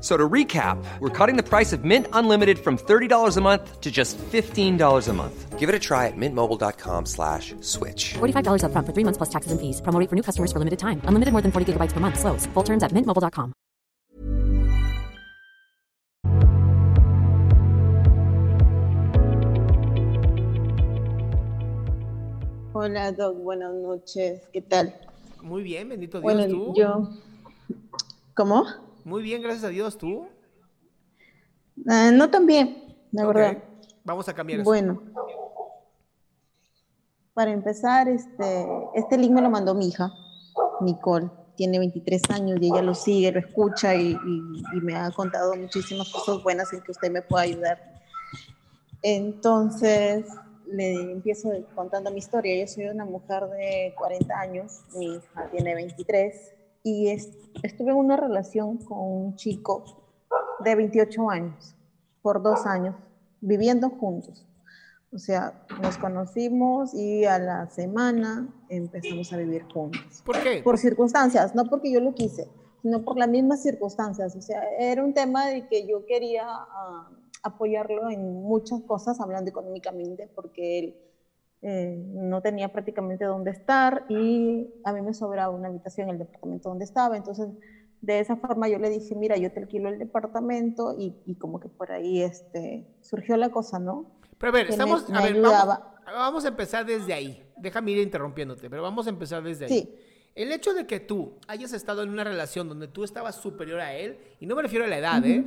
So to recap, we're cutting the price of Mint Unlimited from $30 a month to just $15 a month. Give it a try at mintmobile.com slash switch. $45 upfront for three months plus taxes and fees. Promo rate for new customers for limited time. Unlimited more than 40 gigabytes per month. Slows. Full terms at mintmobile.com. Hola, Doc. Buenas noches. ¿Qué tal? Muy bien, bendito Dios. Bueno, ¿tú? yo... ¿Cómo? Muy bien, gracias a Dios. ¿Tú? Ah, no tan bien, la verdad. Vamos a cambiar eso. Bueno, para empezar, este, este link me lo mandó mi hija, Nicole. Tiene 23 años y ella lo sigue, lo escucha y, y- y me ha contado muchísimas cosas buenas en que usted me pueda ayudar. Entonces, le empiezo contando mi historia. Yo soy una mujer de 40 años, mi hija tiene 23 y es- estuve en una relación con un chico de 28 años, por dos años, viviendo juntos. O sea, nos conocimos y a la semana empezamos a vivir juntos. ¿Por qué? Por circunstancias, no porque yo lo quise, sino por las mismas circunstancias. O sea, era un tema de que yo quería ah, apoyarlo en muchas cosas, hablando económicamente, porque él eh, no tenía prácticamente dónde estar y a mí me sobraba una habitación en el departamento donde estaba. Entonces, de esa forma yo le dije, mira, yo te alquilo el departamento y, y como que por ahí este, surgió la cosa, ¿no? Pero a ver, que estamos. me- a ver, vamos, vamos a empezar desde ahí. Déjame ir interrumpiéndote, pero vamos a empezar desde ahí. Sí. El hecho de que tú hayas estado en una relación donde tú estabas superior a él, y no me refiero a la edad, ¿eh?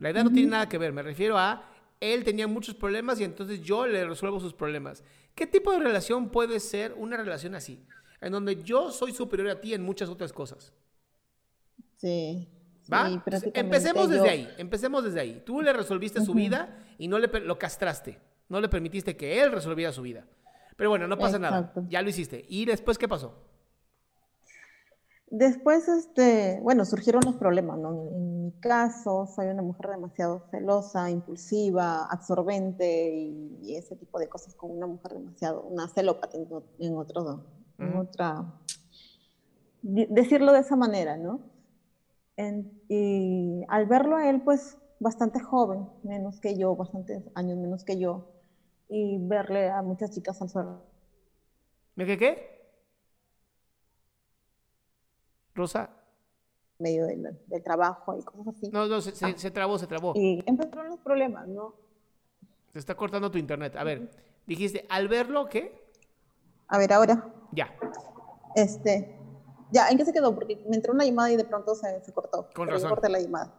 La edad no tiene nada que ver, me refiero a él tenía muchos problemas y entonces yo le resuelvo sus problemas. ¿Qué tipo de relación puede ser una relación así? En donde yo soy superior a ti en muchas otras cosas. Sí. ¿Va? sí, prácticamente empecemos desde yo- ahí, empecemos desde ahí. Tú le resolviste su vida y no le lo castraste. No le permitiste que él resolviera su vida. Pero bueno, no pasa nada. Ya lo hiciste. ¿Y después qué pasó? Después, este, bueno, surgieron los problemas, ¿no? En mi caso, soy una mujer demasiado celosa, impulsiva, absorbente y, y ese tipo de cosas con una mujer demasiado, una celópata en, otro, en Ujú. otra, decirlo de esa manera, ¿no? En- y al verlo a él, pues, bastante joven, menos que yo, bastantes años menos que yo, y verle a muchas chicas al suelo. ¿Me qué qué? Rosa. medio del, del trabajo y cosas así. No, no, se, se- Ah. se trabó, se trabó. Y empezaron los problemas, ¿no? Se está cortando tu internet. A ver, dijiste, al verlo, ¿qué? A ver, ahora, Ya. este, ya, ¿en qué se quedó? Porque me entró una llamada y de pronto se, se cortó. Con razón. corté la llamada.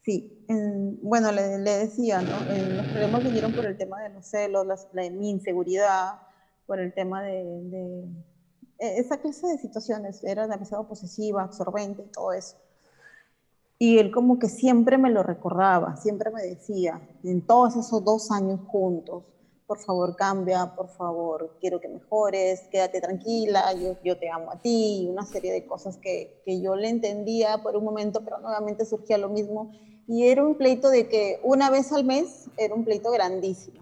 Sí, en- bueno, le, le decía, ¿no? Los problemas vinieron por el tema de los celos, las- la, mi inseguridad, por el tema de, de- esa clase de situaciones. Era demasiado posesiva, absorbente y todo eso. Y él como que siempre me lo recordaba, siempre me decía, en todos esos dos años juntos, por favor cambia, por favor quiero que mejores, quédate tranquila, yo, yo te amo a ti, y una serie de cosas que, que yo le entendía por un momento, pero nuevamente surgía lo mismo. Y era un pleito de que una vez al mes era un pleito grandísimo.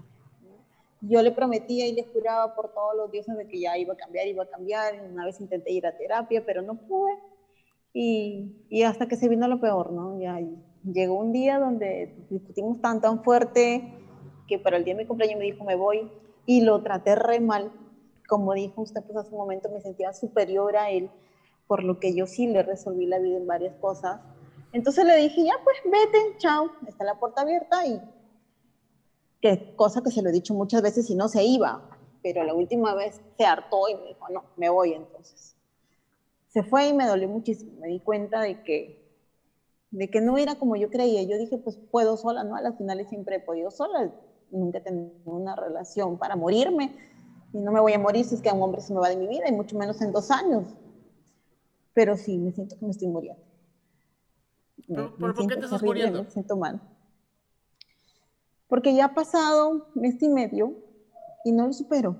Yo le prometía y le juraba por todos los dioses de que ya iba a cambiar, iba a cambiar. Una vez intenté ir a terapia, pero no pude. Y, hasta que se vino lo peor, ¿no? Ya, llegó un día donde discutimos tan, tan fuerte que para el día de mi cumpleaños me dijo, me voy, y lo traté re mal. Como dijo usted pues hace un momento, me sentía superior a él, por lo que yo sí le resolví la vida en varias cosas. Entonces le dije, ya pues vete, chao, está la puerta abierta y que cosa que se lo he dicho muchas veces y no se iba, pero la última vez se hartó y me dijo, no, me voy entonces. Se fue y me dolió muchísimo, me di cuenta de que, de que no era como yo creía. Yo dije, pues puedo sola, ¿no? A las finales siempre he podido sola, nunca he tenido una relación para morirme y no me voy a morir si es que un hombre se me va de mi vida y mucho menos en dos años. Pero sí, me siento que me estoy muriendo. ¿Por, qué te estás muriendo? Me siento mal. Porque ya ha pasado mes y medio y no lo supero.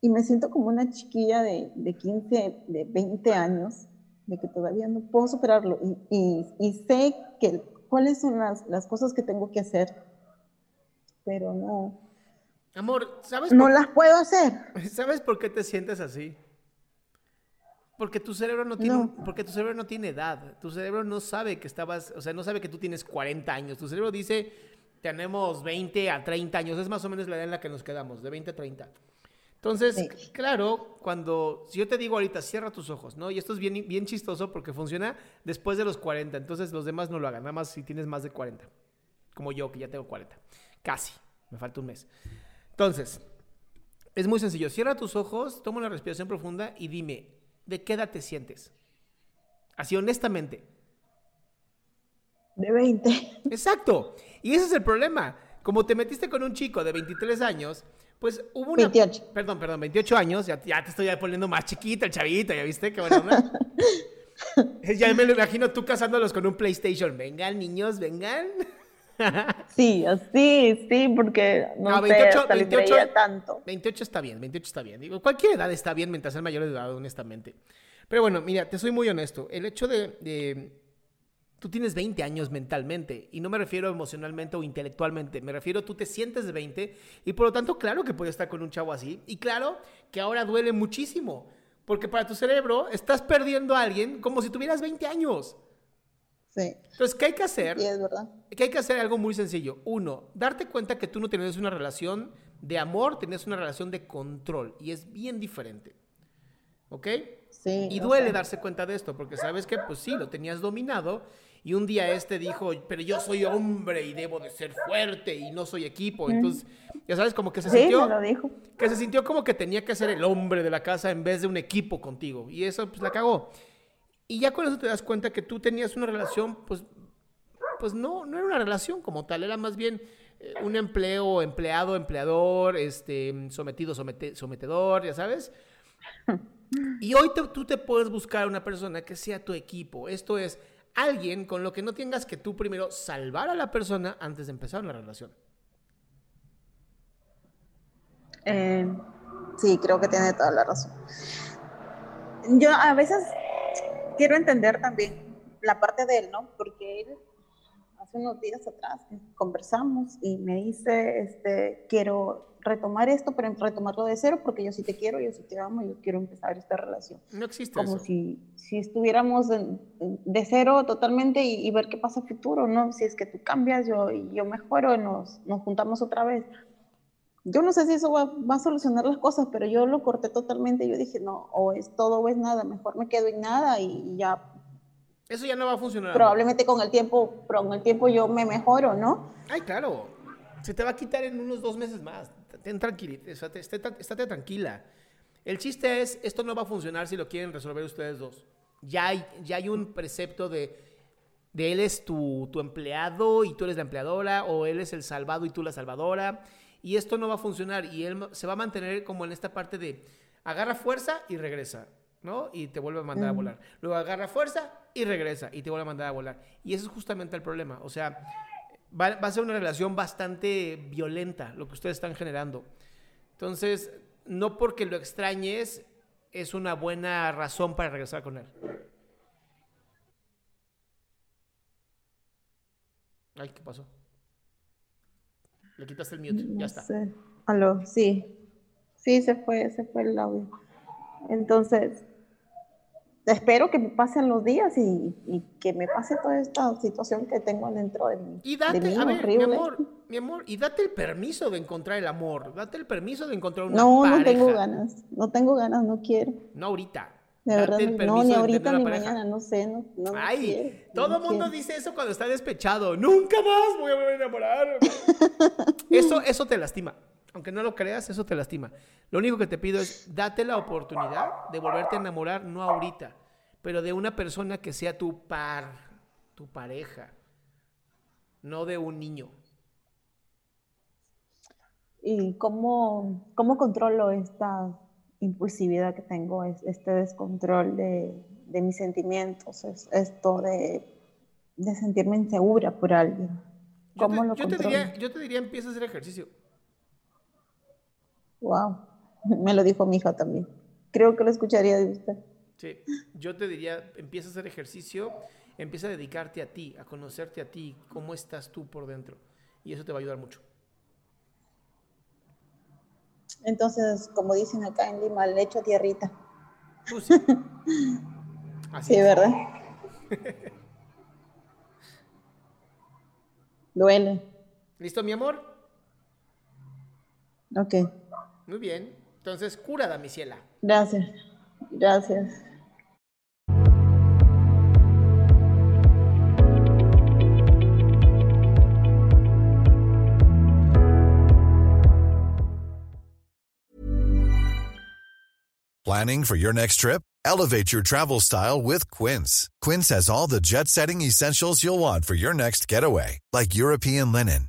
Y me siento como una chiquilla de, de 15, de 20 años, de que todavía no puedo superarlo. Y, y, sé que, cuáles son las, las, cosas que tengo que hacer, pero no. Amor, ¿sabes? No las puedo hacer. ¿Sabes por qué te sientes así? Porque tu cerebro no tiene, porque tu cerebro no tiene edad. Tu cerebro no sabe que estabas, o sea, no sabe que tú tienes 40 años. Tu cerebro dice, tenemos 20 a 30 años. Es más o menos la edad en la que nos quedamos, de 20 a 30. Entonces, claro, cuando, si yo te digo ahorita, cierra tus ojos, ¿no? Y esto es bien, bien chistoso porque funciona después de los 40. Entonces, los demás no lo hagan, nada más si tienes más de 40. Como yo, que ya tengo 40. Casi. Me falta un mes. Entonces, es muy sencillo. Cierra tus ojos, toma una respiración profunda y dime, ¿de qué edad te sientes? Así honestamente. De 20. Exacto. Y ese es el problema. Como te metiste con un chico de 23 años, pues hubo una... 28. Perdón, perdón, 28 años. Ya, te estoy poniendo más chiquita el chavito, ¿ya viste? Qué bueno, ya me lo imagino tú casándolos con un PlayStation. Vengan, niños, vengan. Sí, así, sí, porque no, 28, 28, tanto. 28 está bien, 28 está bien. Digo, cualquier edad está bien mientras sea mayor de edad, honestamente. Pero bueno, mira, te soy muy honesto. El hecho de, Tú tienes 20 años mentalmente, y no me refiero emocionalmente o intelectualmente, me refiero tú te sientes de 20, y por lo tanto, claro que puedes estar con un chavo así, y claro que ahora duele muchísimo, porque para tu cerebro estás perdiendo a alguien como si tuvieras 20 años. Entonces, ¿qué hay que hacer? Sí, es verdad. Que hay que hacer algo muy sencillo. Uno, darte cuenta que tú no tienes una relación de amor, tienes una relación de control y es bien diferente. ¿Ok? Sí. Y duele darse cuenta de esto porque sabes que, pues sí, lo tenías dominado y un día este dijo, pero yo soy hombre y debo de ser fuerte y no soy equipo. Entonces, ya sabes, como que se sintió... Sí, lo dijo. Que se sintió como que tenía que ser el hombre de la casa en vez de un equipo contigo. Y eso, pues, la cagó. Y ya con eso te das cuenta que tú tenías una relación, pues, pues no, no era una relación como tal, era más bien eh, un empleo, empleado, empleador, este, sometido, sometedor, ya sabes. Y hoy tú te puedes buscar una persona que sea tu equipo. Esto es alguien con lo que no tengas que tú primero salvar a la persona antes de empezar una relación. Eh, sí, creo que tiene toda la razón. Yo a veces quiero entender también la parte de él, ¿no? Porque él hace unos días atrás conversamos y me dice, este, quiero retomar esto, pero retomarlo de cero porque yo sí te quiero, yo sí te amo, yo quiero empezar esta relación. No existe Como eso. si, si estuviéramos de cero totalmente y, ver qué pasa futuro, ¿no? Si es que tú cambias, yo, yo mejoro, nos, nos juntamos otra vez yo no sé si eso va, a solucionar las cosas, pero yo lo corté totalmente. Yo dije, no, o es todo o es nada, mejor me quedo en nada y ya. Eso ya no va a funcionar. Probablemente con el tiempo, con el tiempo yo me mejoro, ¿no? Ay, claro. Se te va a quitar en unos dos meses más. Ten tranquila, estate, tranquila. El chiste es, esto no va a funcionar si lo quieren resolver ustedes dos. Ya hay, ya hay un precepto de, de él es tu, tu empleado y tú eres la empleadora, o él es el salvado y tú la salvadora y esto no va a funcionar y él se va a mantener como en esta parte de agarra fuerza y regresa, ¿no? Y te vuelve a mandar a volar. Luego agarra fuerza y regresa y te vuelve a mandar a volar. Y eso es justamente el problema. O sea, va, a ser una relación bastante violenta lo que ustedes están generando. Entonces, no porque lo extrañes es una buena razón para regresar con él. Ay, ¿qué pasó? Le quitaste el mute, ya está. Aló, sí. Sí, se fue, se fue el audio. Entonces, espero que me pasen los días y, y, que me pase toda esta situación que tengo dentro de mí. Y date, a ver, mi amor, mi amor, y date el permiso de encontrar el amor, date el permiso de encontrar una no, pareja. No, no tengo ganas, no tengo ganas, no quiero. No ahorita. De verdad, no, ni ahorita ni mañana, no sé, no, no Ay, quiero, todo el mundo dice eso cuando está despechado. Nunca más voy a enamorar. eso, eso te lastima. Aunque no lo creas, eso te lastima. Lo único que te pido es date la oportunidad de volverte a enamorar, no ahorita, pero de una persona que sea tu par, tu pareja, no de un niño. ¿Y cómo, cómo controlo esta impulsividad que tengo, este descontrol de, de mis sentimientos, es esto de, de, sentirme insegura por alguien? ¿Cómo yo lo te? Te diría, yo te diría, empieza a hacer ejercicio. Wow, me lo dijo mi hija también. Creo que lo escucharía de usted. Sí, yo te diría, empieza a hacer ejercicio, empieza a dedicarte a ti, a conocerte a ti, cómo estás tú por dentro. Y eso te va a ayudar mucho. Entonces, como dicen acá en Lima, le echo tierrita. Sí. Así sí. ¿verdad? Duele. ¿Listo, mi amor? Ok. Muy bien. Entonces, cura, damisela. Gracias. Gracias. Planning for your next trip? Elevate your travel style with Quince. Quince has all the jet setting essentials you'll want for your next getaway, like European linen,